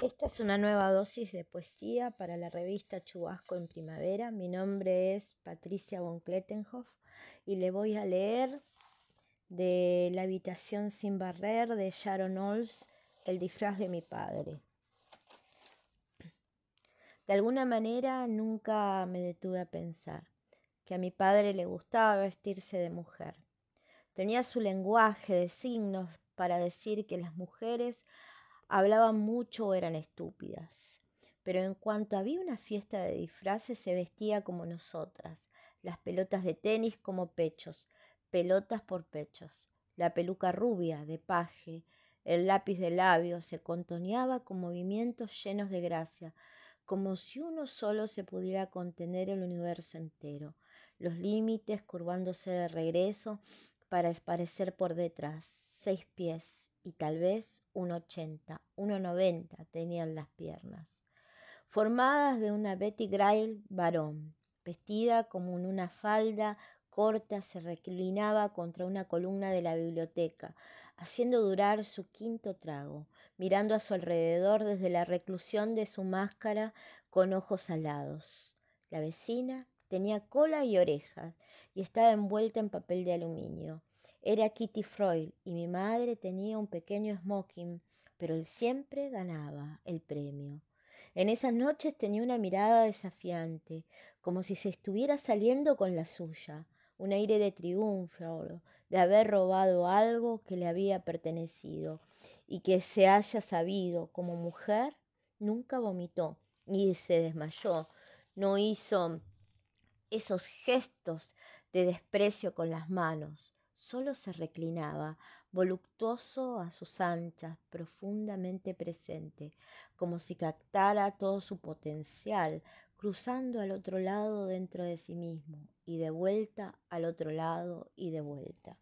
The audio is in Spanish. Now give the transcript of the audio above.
Esta es una nueva dosis de poesía para la revista Chubasco en Primavera. Mi nombre es Patricia von Klettenhoff y le voy a leer de La habitación sin barrer de Sharon Olds, El disfraz de mi padre. De alguna manera nunca me detuve a pensar que a mi padre le gustaba vestirse de mujer. Tenía su lenguaje de signos para decir que las mujeres hablaban mucho o eran estúpidas. Pero en cuanto había una fiesta de disfraces se vestía como nosotras, las pelotas de tenis como pechos, pelotas por pechos, la peluca rubia de paje, el lápiz de labio se contoneaba con movimientos llenos de gracia, como si uno solo se pudiera contener el universo entero, los límites curvándose de regreso para aparecer por detrás, seis pies, y tal vez un ochenta, un noventa tenían las piernas, formadas de una Betty Grail varón, vestida como en una falda corta se reclinaba contra una columna de la biblioteca, haciendo durar su quinto trago, mirando a su alrededor desde la reclusión de su máscara con ojos alados. La vecina tenía cola y orejas y estaba envuelta en papel de aluminio. Era Kitty Freud y mi madre tenía un pequeño smoking, pero él siempre ganaba el premio. En esas noches tenía una mirada desafiante, como si se estuviera saliendo con la suya, un aire de triunfo, de haber robado algo que le había pertenecido y que se haya sabido como mujer, nunca vomitó ni se desmayó, no hizo esos gestos de desprecio con las manos, solo se reclinaba, voluptuoso a sus anchas, profundamente presente, como si captara todo su potencial, cruzando al otro lado dentro de sí mismo, y de vuelta al otro lado y de vuelta.